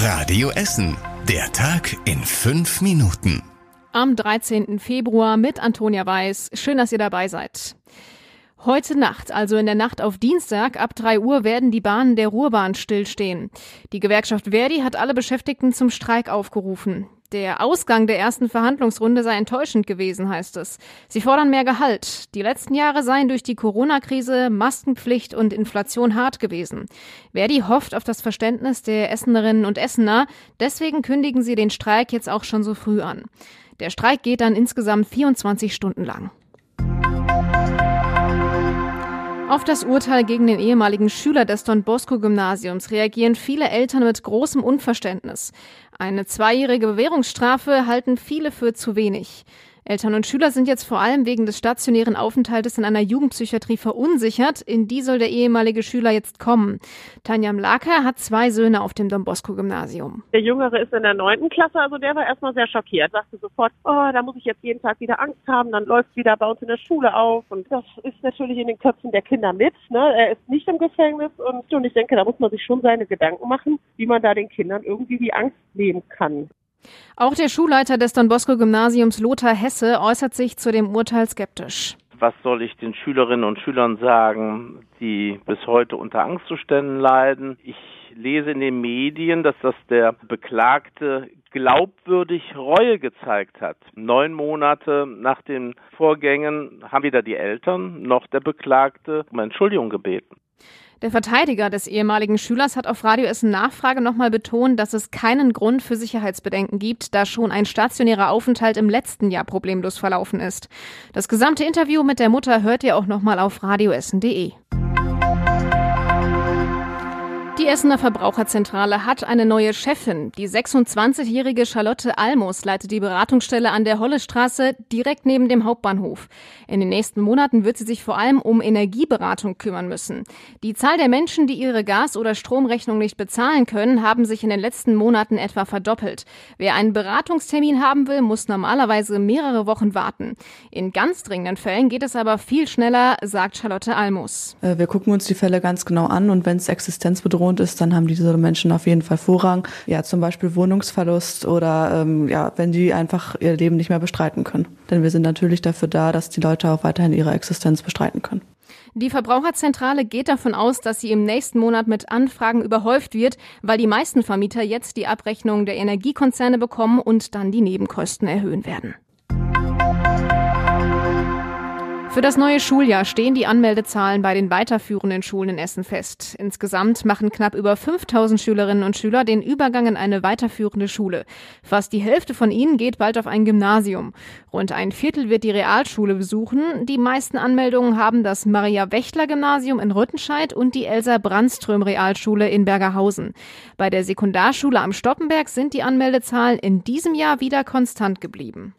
Radio Essen. Der Tag in fünf Minuten. Am 13. Februar mit Antonia Weiß. Schön, dass ihr dabei seid. Heute Nacht, also in der Nacht auf Dienstag, ab 3 Uhr werden die Bahnen der Ruhrbahn stillstehen. Die Gewerkschaft Verdi hat alle Beschäftigten zum Streik aufgerufen. Der Ausgang der ersten Verhandlungsrunde sei enttäuschend gewesen, heißt es. Sie fordern mehr Gehalt. Die letzten Jahre seien durch die Corona-Krise, Maskenpflicht und Inflation hart gewesen. Verdi hofft auf das Verständnis der Essenerinnen und Essener. Deswegen kündigen sie den Streik jetzt auch schon so früh an. Der Streik geht dann insgesamt 24 Stunden lang. Auf das Urteil gegen den ehemaligen Schüler des Don Bosco Gymnasiums reagieren viele Eltern mit großem Unverständnis. Eine zweijährige Bewährungsstrafe halten viele für zu wenig. Eltern und Schüler sind jetzt vor allem wegen des stationären Aufenthaltes in einer Jugendpsychiatrie verunsichert. In die soll der ehemalige Schüler jetzt kommen. Tanja Mlaka hat zwei Söhne auf dem Don Bosco Gymnasium. Der Jüngere ist in der neunten Klasse, also der war erstmal sehr schockiert. Sagte sofort, oh, da muss ich jetzt jeden Tag wieder Angst haben, dann läuft wieder bei uns in der Schule auf. Und das ist natürlich in den Köpfen der Kinder mit. Ne? Er ist nicht im Gefängnis und, und ich denke, da muss man sich schon seine Gedanken machen, wie man da den Kindern irgendwie die Angst nehmen kann. Auch der Schulleiter des Don Bosco Gymnasiums Lothar Hesse äußert sich zu dem Urteil skeptisch. Was soll ich den Schülerinnen und Schülern sagen, die bis heute unter Angstzuständen leiden? Ich lese in den Medien, dass das der Beklagte glaubwürdig Reue gezeigt hat. Neun Monate nach den Vorgängen haben weder die Eltern noch der Beklagte um Entschuldigung gebeten. Der Verteidiger des ehemaligen Schülers hat auf Radio Essen Nachfrage nochmal betont, dass es keinen Grund für Sicherheitsbedenken gibt, da schon ein stationärer Aufenthalt im letzten Jahr problemlos verlaufen ist. Das gesamte Interview mit der Mutter hört ihr auch nochmal auf radioessen.de. Die Essener Verbraucherzentrale hat eine neue Chefin. Die 26-jährige Charlotte Almos leitet die Beratungsstelle an der Hollestraße direkt neben dem Hauptbahnhof. In den nächsten Monaten wird sie sich vor allem um Energieberatung kümmern müssen. Die Zahl der Menschen, die ihre Gas- oder Stromrechnung nicht bezahlen können, haben sich in den letzten Monaten etwa verdoppelt. Wer einen Beratungstermin haben will, muss normalerweise mehrere Wochen warten. In ganz dringenden Fällen geht es aber viel schneller, sagt Charlotte Almos. Äh, wir gucken uns die Fälle ganz genau an und wenn es existenzbedrohend wohnt ist, dann haben diese Menschen auf jeden Fall Vorrang. Ja, zum Beispiel Wohnungsverlust oder ähm, ja, wenn die einfach ihr Leben nicht mehr bestreiten können. Denn wir sind natürlich dafür da, dass die Leute auch weiterhin ihre Existenz bestreiten können. Die Verbraucherzentrale geht davon aus, dass sie im nächsten Monat mit Anfragen überhäuft wird, weil die meisten Vermieter jetzt die Abrechnung der Energiekonzerne bekommen und dann die Nebenkosten erhöhen werden. Für das neue Schuljahr stehen die Anmeldezahlen bei den weiterführenden Schulen in Essen fest. Insgesamt machen knapp über 5000 Schülerinnen und Schüler den Übergang in eine weiterführende Schule. Fast die Hälfte von ihnen geht bald auf ein Gymnasium. Rund ein Viertel wird die Realschule besuchen. Die meisten Anmeldungen haben das Maria Wächtler Gymnasium in Rüttenscheid und die Elsa Brandström Realschule in Bergerhausen. Bei der Sekundarschule am Stoppenberg sind die Anmeldezahlen in diesem Jahr wieder konstant geblieben.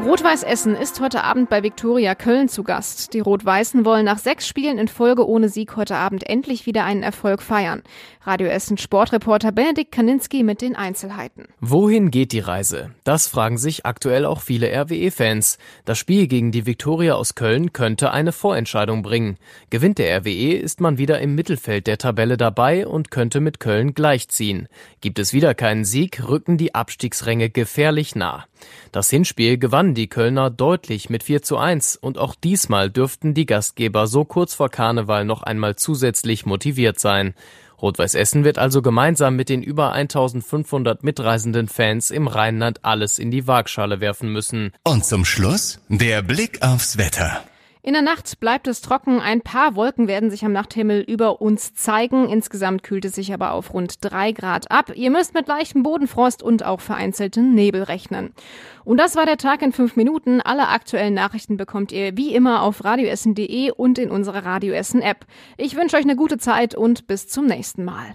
Rot-Weiß Essen ist heute Abend bei Viktoria Köln zu Gast. Die Rot-Weißen wollen nach sechs Spielen in Folge ohne Sieg heute Abend endlich wieder einen Erfolg feiern. Radio Essen Sportreporter Benedikt Kaninski mit den Einzelheiten. Wohin geht die Reise? Das fragen sich aktuell auch viele RWE-Fans. Das Spiel gegen die Viktoria aus Köln könnte eine Vorentscheidung bringen. Gewinnt der RWE, ist man wieder im Mittelfeld der Tabelle dabei und könnte mit Köln gleichziehen. Gibt es wieder keinen Sieg, rücken die Abstiegsränge gefährlich nah. Das Hinspiel gewannen die Kölner deutlich mit 4 zu 1 und auch diesmal dürften die Gastgeber so kurz vor Karneval noch einmal zusätzlich motiviert sein. Rot-Weiß Essen wird also gemeinsam mit den über 1500 mitreisenden Fans im Rheinland alles in die Waagschale werfen müssen. Und zum Schluss der Blick aufs Wetter. In der Nacht bleibt es trocken. Ein paar Wolken werden sich am Nachthimmel über uns zeigen. Insgesamt kühlt es sich aber auf rund drei Grad ab. Ihr müsst mit leichtem Bodenfrost und auch vereinzelten Nebel rechnen. Und das war der Tag in fünf Minuten. Alle aktuellen Nachrichten bekommt ihr wie immer auf radioessen.de und in unserer Radioessen App. Ich wünsche euch eine gute Zeit und bis zum nächsten Mal.